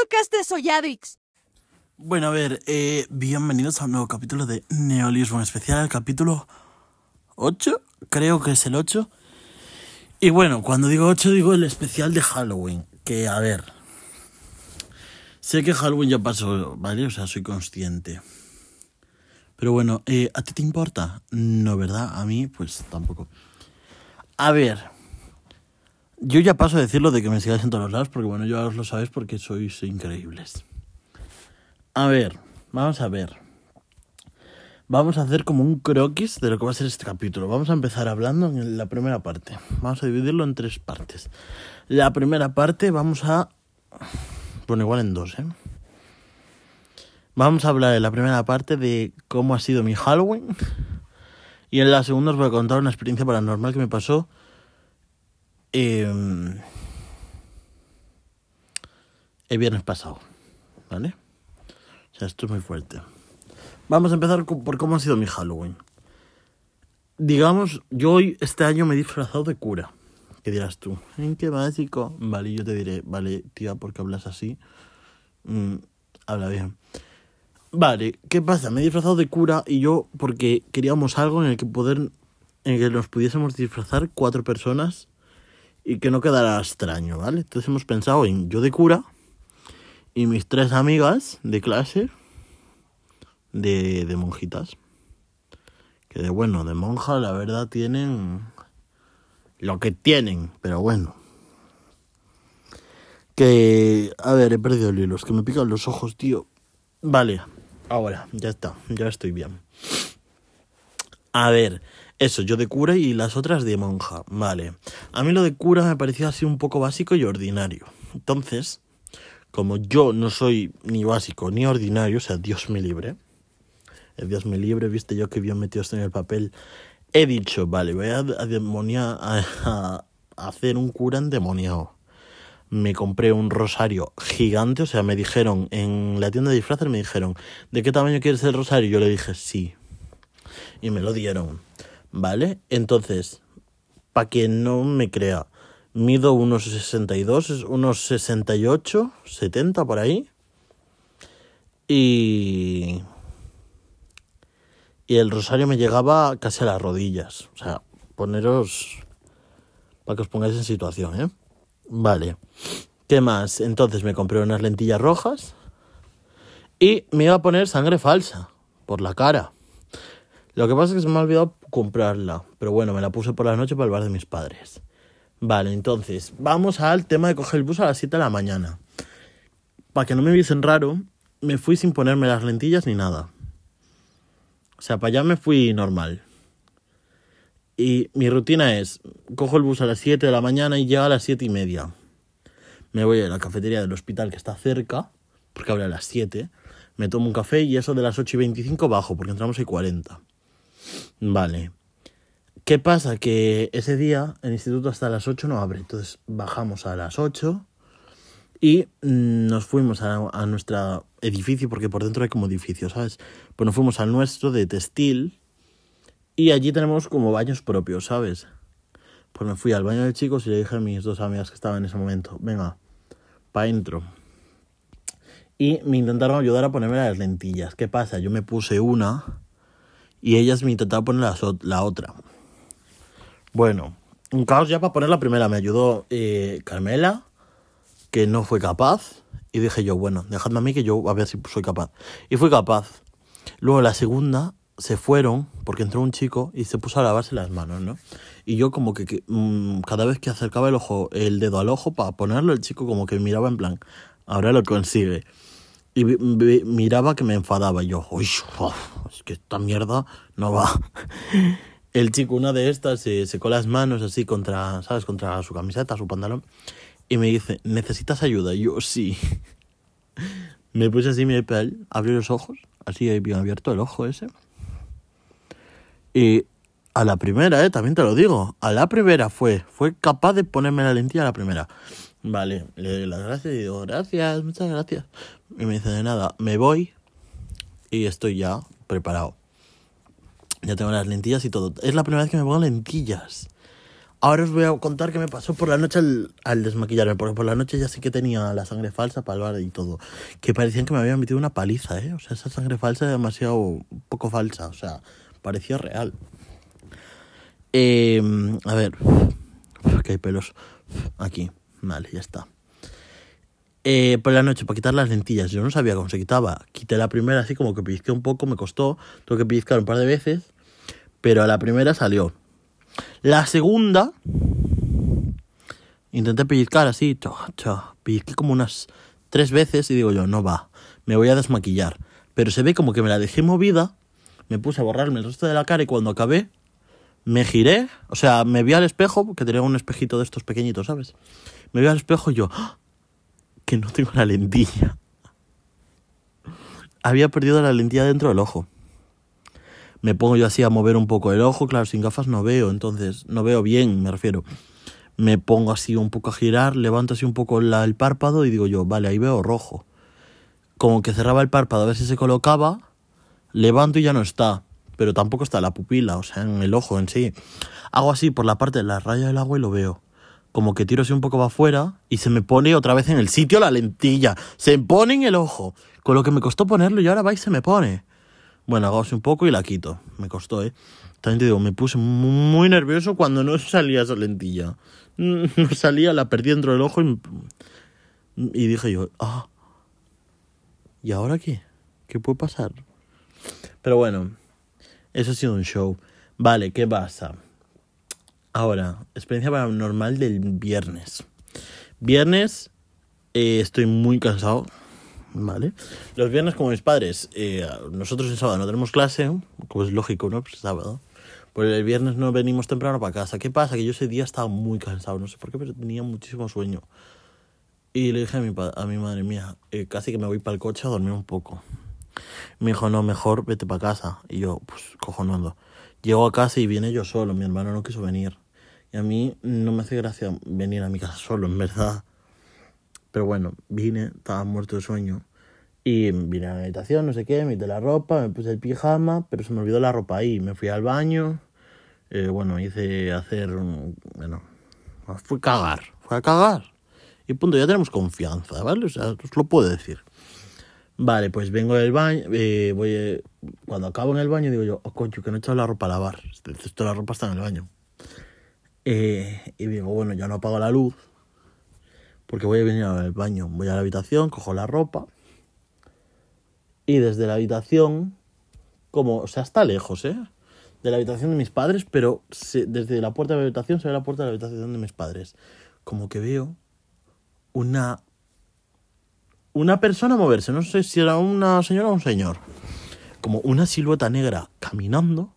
podcast de Soyadix. Bueno, a ver, eh, bienvenidos a un nuevo capítulo de Neolismo, especial el capítulo 8, creo que es el 8. Y bueno, cuando digo 8 digo el especial de Halloween, que a ver, sé que Halloween ya pasó, ¿vale? O sea, soy consciente. Pero bueno, eh, ¿a ti te importa? No, ¿verdad? A mí, pues tampoco. A ver, yo ya paso a decirlo de que me sigáis en todos los lados, porque bueno, ya os lo sabéis porque sois increíbles. A ver, vamos a ver. Vamos a hacer como un croquis de lo que va a ser este capítulo. Vamos a empezar hablando en la primera parte. Vamos a dividirlo en tres partes. La primera parte vamos a... Bueno, igual en dos, ¿eh? Vamos a hablar en la primera parte de cómo ha sido mi Halloween. Y en la segunda os voy a contar una experiencia paranormal que me pasó. Eh, el viernes pasado. ¿Vale? O sea, esto es muy fuerte. Vamos a empezar por cómo ha sido mi Halloween. Digamos, yo hoy, este año me he disfrazado de cura. ¿Qué dirás tú? ¿En qué básico? Vale, yo te diré, vale, tía, porque hablas así. Mm, habla bien. Vale, ¿qué pasa? Me he disfrazado de cura y yo porque queríamos algo en el que poder en el que nos pudiésemos disfrazar cuatro personas y que no quedara extraño, ¿vale? Entonces hemos pensado en yo de cura y mis tres amigas de clase de, de monjitas. Que de bueno, de monja la verdad tienen lo que tienen, pero bueno. Que, a ver, he perdido el hilo, es que me pican los ojos, tío. Vale, ahora, ya está, ya estoy bien. A ver, eso, yo de cura y las otras de monja, vale. A mí lo de cura me parecía así un poco básico y ordinario. Entonces, como yo no soy ni básico ni ordinario, o sea, Dios me libre. Dios me libre, viste yo que bien metido esto en el papel. He dicho, vale, voy a, a, a, a hacer un cura endemoniado me compré un rosario gigante, o sea, me dijeron en la tienda de disfraces, me dijeron, ¿de qué tamaño quieres el rosario? Yo le dije, sí. Y me lo dieron, ¿vale? Entonces, para quien no me crea, mido unos 62, unos 68, 70 por ahí. Y... Y el rosario me llegaba casi a las rodillas. O sea, poneros... Para que os pongáis en situación, ¿eh? Vale. ¿Qué más? Entonces me compré unas lentillas rojas y me iba a poner sangre falsa por la cara. Lo que pasa es que se me ha olvidado comprarla, pero bueno, me la puse por la noche para el bar de mis padres. Vale, entonces, vamos al tema de coger el bus a las 7 de la mañana. Para que no me viesen raro, me fui sin ponerme las lentillas ni nada. O sea, para allá me fui normal. Y mi rutina es, cojo el bus a las 7 de la mañana y llega a las 7 y media. Me voy a la cafetería del hospital que está cerca, porque abre a las 7. Me tomo un café y eso de las 8 y 25 bajo, porque entramos a 40. Vale. ¿Qué pasa? Que ese día el instituto hasta las 8 no abre. Entonces bajamos a las 8 y nos fuimos a, a nuestro edificio, porque por dentro hay como edificios, ¿sabes? Pues nos fuimos al nuestro de textil y allí tenemos como baños propios, ¿sabes? Pues me fui al baño de chicos y le dije a mis dos amigas que estaban en ese momento, venga, para adentro. Y me intentaron ayudar a ponerme las lentillas. ¿Qué pasa? Yo me puse una y ellas me intentaron poner la, la otra. Bueno, un caos ya para poner la primera. Me ayudó eh, Carmela, que no fue capaz. Y dije yo, bueno, dejadme a mí que yo a ver si soy capaz. Y fui capaz. Luego la segunda se fueron porque entró un chico y se puso a lavarse las manos, ¿no? Y yo como que, mmm, cada vez que acercaba el ojo, el dedo al ojo para ponerlo, el chico como que miraba en plan, ahora lo consigue. Y miraba que me enfadaba. Y yo, uy, es que esta mierda no va. El chico, una de estas, se secó las manos así contra, ¿sabes? Contra su camiseta, su pantalón. Y me dice, ¿necesitas ayuda? Y yo, sí. Me puse así mi piel, abrí los ojos, así bien abierto el ojo ese. Y a la primera, eh, también te lo digo, a la primera fue, fue capaz de ponerme la lentilla a la primera. Vale, le doy las gracias y digo, gracias, muchas gracias. Y me dice, de nada, me voy y estoy ya preparado. Ya tengo las lentillas y todo. Es la primera vez que me pongo lentillas. Ahora os voy a contar qué me pasó por la noche al, al desmaquillarme, porque por la noche ya sí que tenía la sangre falsa bar y todo. Que parecían que me habían metido una paliza, ¿eh? O sea, esa sangre falsa era demasiado poco falsa, o sea, parecía real. Eh, a ver, que hay pelos aquí. Vale, ya está. Eh, por la noche, para quitar las lentillas, yo no sabía cómo se quitaba. Quité la primera así como que pellizqué un poco, me costó. Tuve que pellizcar un par de veces, pero a la primera salió. La segunda, intenté pellizcar así, cho, pellizqué como unas tres veces y digo yo, no va, me voy a desmaquillar. Pero se ve como que me la dejé movida, me puse a borrarme el resto de la cara y cuando acabé, me giré, o sea, me vi al espejo, porque tenía un espejito de estos pequeñitos, ¿sabes? Me vi al espejo y yo, ¡ah! que no tengo la lentilla. Había perdido la lentilla dentro del ojo me pongo yo así a mover un poco el ojo, claro, sin gafas no veo, entonces no veo bien, me refiero. Me pongo así un poco a girar, levanto así un poco el párpado y digo yo, vale, ahí veo rojo. Como que cerraba el párpado a ver si se colocaba, levanto y ya no está, pero tampoco está la pupila, o sea, en el ojo en sí. Hago así por la parte de la raya del agua y lo veo. Como que tiro así un poco para afuera y se me pone otra vez en el sitio la lentilla. Se pone en el ojo. Con lo que me costó ponerlo y ahora va y se me pone. Bueno, hago un poco y la quito. Me costó, ¿eh? También te digo, me puse muy nervioso cuando no salía esa lentilla. No salía, la perdí dentro del ojo y, y dije yo, ah, ¿y ahora qué? ¿Qué puede pasar? Pero bueno, eso ha sido un show. Vale, ¿qué pasa? Ahora, experiencia paranormal del viernes. Viernes eh, estoy muy cansado. ¿vale? Los viernes, como mis padres, eh, nosotros el sábado no tenemos clase, como es lógico, ¿no? Pues sábado. Pues el viernes no venimos temprano para casa. ¿Qué pasa? Que yo ese día estaba muy cansado, no sé por qué, pero tenía muchísimo sueño. Y le dije a mi, a mi madre mía, eh, casi que me voy para el coche a dormir un poco. Me dijo, no, mejor vete para casa. Y yo, pues, cojonando. Llego a casa y viene yo solo, mi hermano no quiso venir. Y a mí no me hace gracia venir a mi casa solo, en verdad. Pero bueno, vine, estaba muerto de sueño. Y vine a la habitación, no sé qué, me quité la ropa, me puse el pijama, pero se me olvidó la ropa ahí. Me fui al baño, eh, bueno, hice hacer, bueno, fui a cagar, fui a cagar. Y punto, ya tenemos confianza, ¿vale? O sea, os lo puedo decir. Vale, pues vengo del baño, eh, voy, eh, cuando acabo en el baño digo yo, oh coño, que no he echado la ropa a lavar. Esto la ropa está en el baño. y digo, bueno, ya no apago la luz, porque voy a venir al baño. Voy a la habitación, cojo la ropa y desde la habitación, como, o sea, está lejos, ¿eh? De la habitación de mis padres, pero desde la puerta de la habitación se ve la puerta de la habitación de mis padres. Como que veo una una persona moverse, no sé si era una señora o un señor, como una silueta negra caminando.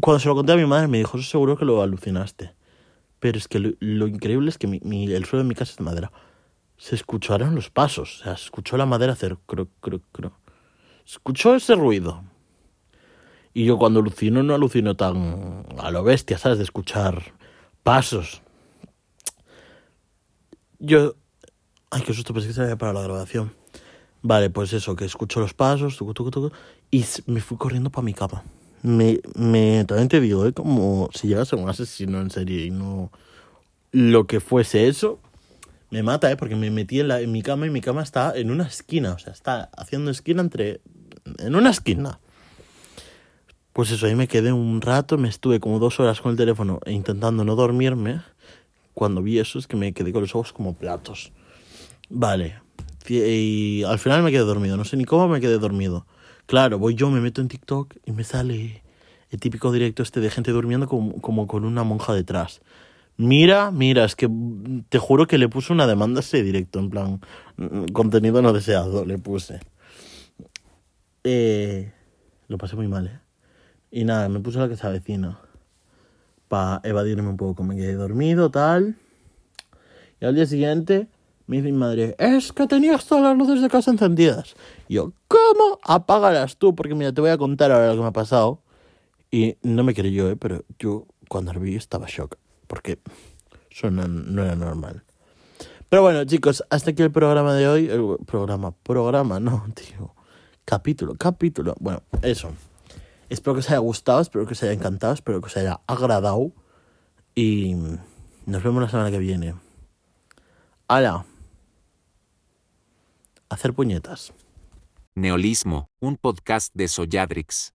Cuando se lo conté a mi madre me dijo, seguro que lo alucinaste. Pero es que lo, increíble es que mi, el suelo de mi casa es de madera. Se escucharon los pasos, o sea, se escuchó la madera hacer cro, cro, cro. Se escuchó ese ruido. Y yo cuando alucino no alucino tan a lo bestia, ¿sabes? De escuchar pasos. Yo... Ay, qué susto, pensé que se había para la grabación. Vale, pues eso, que escucho los pasos, tucu, tucu, tucu, y me fui corriendo para mi cama me, me también te digo, ¿eh? como si llegas a un asesino en serie y no lo que fuese eso, me mata, ¿eh? porque me metí en, la, en mi cama y mi cama está en una esquina, o sea, está haciendo esquina entre... en una esquina. Pues eso, ahí me quedé un rato, me estuve como dos horas con el teléfono intentando no dormirme. Cuando vi eso es que me quedé con los ojos como platos. Vale. Y al final me quedé dormido, no sé ni cómo me quedé dormido. Claro, voy yo, me meto en TikTok y me sale el típico directo este de gente durmiendo como, con una monja detrás. Mira, mira, es que te juro que le puse una demanda ese directo, en plan, mm, contenido no deseado, le puse. Eh, lo pasé muy mal, ¿eh? Y nada, me puse la que se avecina. Para evadirme un poco. Me quedé dormido, tal. Y al día siguiente me dice mi madre, es que tenías todas las luces de casa encendidas. Y yo, ¿cómo? Apágalas tú, porque mira, te voy a contar ahora lo que me ha pasado. Y no me creyó, ¿eh? pero yo cuando lo vi estaba shock, porque eso no, era normal. Pero bueno, chicos, hasta aquí el programa de hoy. El programa, programa, no, tío. Capítulo, capítulo. Bueno, eso. Espero que os haya gustado, espero que os haya encantado, espero que os haya agradado. Y nos vemos la semana que viene. ¡Hala! Hacer puñetas. Neolismo, un podcast de Soyadrix.